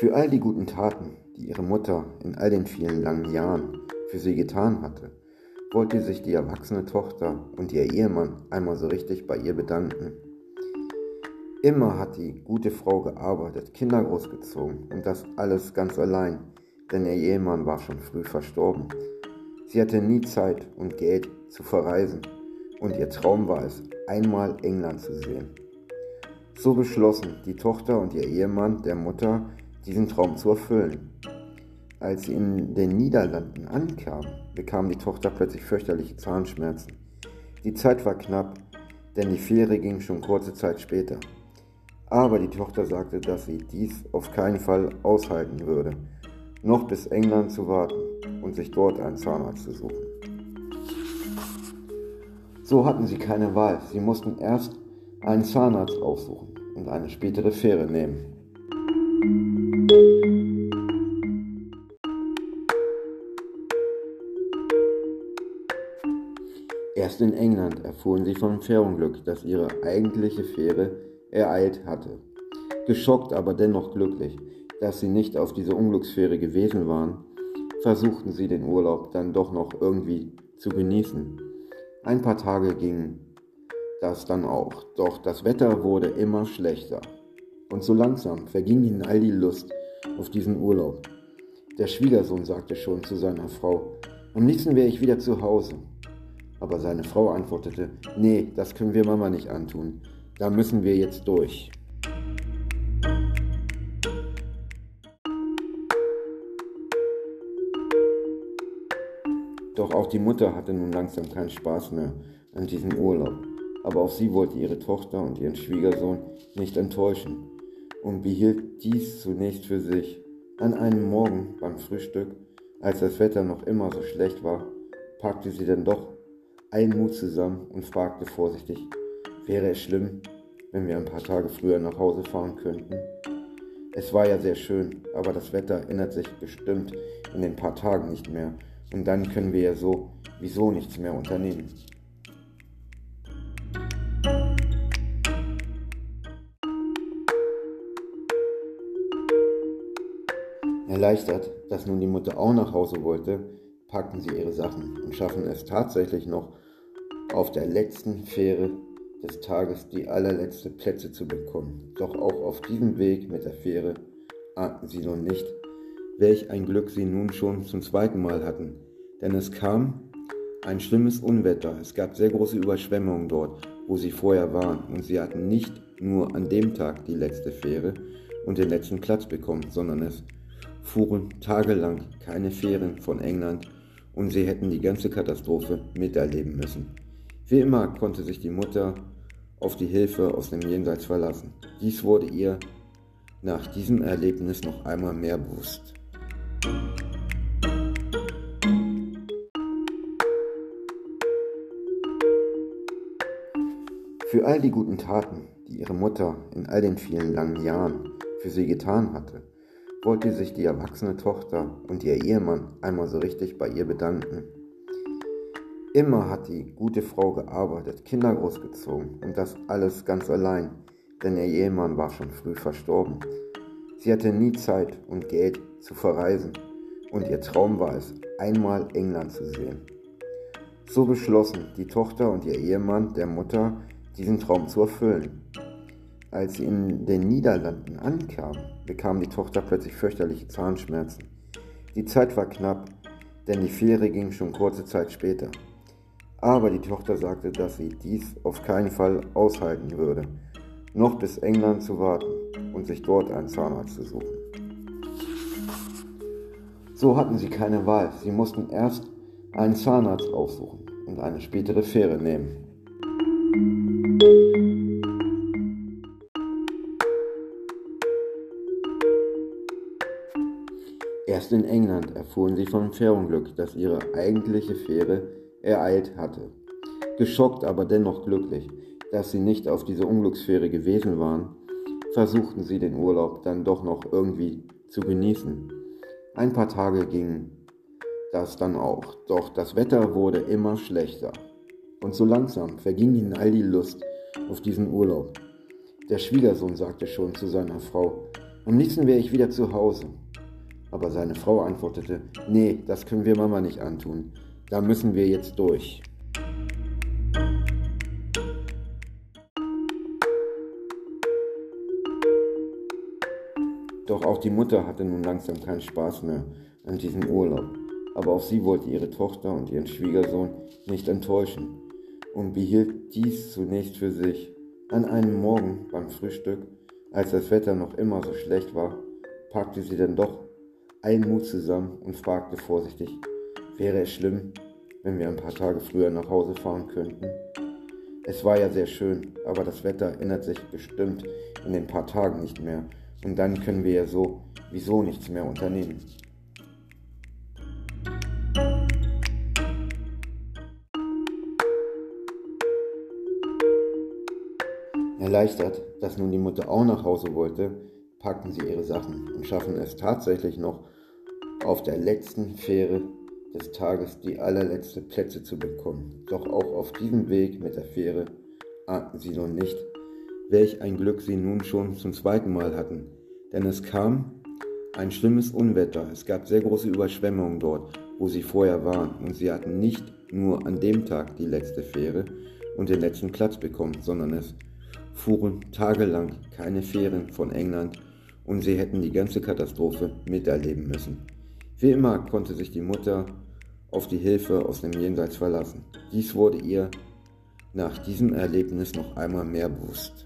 Für all die guten Taten, die ihre Mutter in all den vielen langen Jahren für sie getan hatte, wollte sich die erwachsene Tochter und ihr Ehemann einmal so richtig bei ihr bedanken. Immer hat die gute Frau gearbeitet, Kinder großgezogen und das alles ganz allein, denn ihr Ehemann war schon früh verstorben. Sie hatte nie Zeit und Geld zu verreisen und ihr Traum war es, einmal England zu sehen. So beschlossen die Tochter und ihr Ehemann der Mutter, diesen Traum zu erfüllen. Als sie in den Niederlanden ankam, bekam die Tochter plötzlich fürchterliche Zahnschmerzen. Die Zeit war knapp, denn die Fähre ging schon kurze Zeit später. Aber die Tochter sagte, dass sie dies auf keinen Fall aushalten würde, noch bis England zu warten und sich dort einen Zahnarzt zu suchen. So hatten sie keine Wahl, sie mussten erst einen Zahnarzt aufsuchen und eine spätere Fähre nehmen. Erst in England erfuhren sie vom Fährunglück, das ihre eigentliche Fähre ereilt hatte. Geschockt, aber dennoch glücklich, dass sie nicht auf dieser Unglücksfähre gewesen waren, versuchten sie den Urlaub dann doch noch irgendwie zu genießen. Ein paar Tage gingen das dann auch, doch das Wetter wurde immer schlechter. Und so langsam verging ihnen all die Lust auf diesen Urlaub. Der Schwiegersohn sagte schon zu seiner Frau, am liebsten wäre ich wieder zu Hause. Aber seine Frau antwortete, nee, das können wir Mama nicht antun. Da müssen wir jetzt durch. Doch auch die Mutter hatte nun langsam keinen Spaß mehr an diesem Urlaub. Aber auch sie wollte ihre Tochter und ihren Schwiegersohn nicht enttäuschen und behielt dies zunächst für sich. An einem Morgen beim Frühstück, als das Wetter noch immer so schlecht war, packte sie dann doch allen Mut zusammen und fragte vorsichtig, wäre es schlimm, wenn wir ein paar Tage früher nach Hause fahren könnten? Es war ja sehr schön, aber das Wetter ändert sich bestimmt in den paar Tagen nicht mehr und dann können wir ja so wieso nichts mehr unternehmen. Erleichtert, dass nun die Mutter auch nach Hause wollte, packen sie ihre Sachen und schaffen es tatsächlich noch, auf der letzten Fähre des Tages die allerletzte Plätze zu bekommen. Doch auch auf diesem Weg mit der Fähre ahnten sie nun nicht, welch ein Glück sie nun schon zum zweiten Mal hatten. Denn es kam ein schlimmes Unwetter. Es gab sehr große Überschwemmungen dort, wo sie vorher waren. Und sie hatten nicht nur an dem Tag die letzte Fähre und den letzten Platz bekommen, sondern es fuhren tagelang keine Fähren von England und sie hätten die ganze Katastrophe miterleben müssen. Wie immer konnte sich die Mutter auf die Hilfe aus dem Jenseits verlassen. Dies wurde ihr nach diesem Erlebnis noch einmal mehr bewusst. Für all die guten Taten, die ihre Mutter in all den vielen langen Jahren für sie getan hatte, wollte sich die erwachsene Tochter und ihr Ehemann einmal so richtig bei ihr bedanken. Immer hat die gute Frau gearbeitet, Kinder großgezogen und das alles ganz allein, denn ihr Ehemann war schon früh verstorben. Sie hatte nie Zeit und Geld zu verreisen und ihr Traum war es, einmal England zu sehen. So beschlossen die Tochter und ihr Ehemann der Mutter, diesen Traum zu erfüllen. Als sie in den Niederlanden ankam, bekam die Tochter plötzlich fürchterliche Zahnschmerzen. Die Zeit war knapp, denn die Fähre ging schon kurze Zeit später. Aber die Tochter sagte, dass sie dies auf keinen Fall aushalten würde, noch bis England zu warten und sich dort einen Zahnarzt zu suchen. So hatten sie keine Wahl, sie mussten erst einen Zahnarzt aufsuchen und eine spätere Fähre nehmen. Erst in England erfuhren sie vom Fährunglück, das ihre eigentliche Fähre ereilt hatte. Geschockt, aber dennoch glücklich, dass sie nicht auf dieser Unglücksfähre gewesen waren, versuchten sie den Urlaub dann doch noch irgendwie zu genießen. Ein paar Tage gingen das dann auch, doch das Wetter wurde immer schlechter. Und so langsam verging ihnen all die Lust auf diesen Urlaub. Der Schwiegersohn sagte schon zu seiner Frau, Am liebsten wäre ich wieder zu Hause. Aber seine Frau antwortete, nee, das können wir Mama nicht antun. Da müssen wir jetzt durch. Doch auch die Mutter hatte nun langsam keinen Spaß mehr an diesem Urlaub. Aber auch sie wollte ihre Tochter und ihren Schwiegersohn nicht enttäuschen und behielt dies zunächst für sich. An einem Morgen beim Frühstück, als das Wetter noch immer so schlecht war, packte sie dann doch allen Mut zusammen und fragte vorsichtig, wäre es schlimm, wenn wir ein paar Tage früher nach Hause fahren könnten? Es war ja sehr schön, aber das Wetter ändert sich bestimmt in den paar Tagen nicht mehr und dann können wir ja so wieso nichts mehr unternehmen. Erleichtert, dass nun die Mutter auch nach Hause wollte, packen sie ihre Sachen und schaffen es tatsächlich noch, auf der letzten Fähre des Tages die allerletzte Plätze zu bekommen. Doch auch auf diesem Weg mit der Fähre ahnten sie noch nicht, welch ein Glück sie nun schon zum zweiten Mal hatten. Denn es kam ein schlimmes Unwetter. Es gab sehr große Überschwemmungen dort, wo sie vorher waren. Und sie hatten nicht nur an dem Tag die letzte Fähre und den letzten Platz bekommen, sondern es fuhren tagelang keine Fähren von England und sie hätten die ganze Katastrophe miterleben müssen. Wie immer konnte sich die Mutter auf die Hilfe aus dem Jenseits verlassen. Dies wurde ihr nach diesem Erlebnis noch einmal mehr bewusst.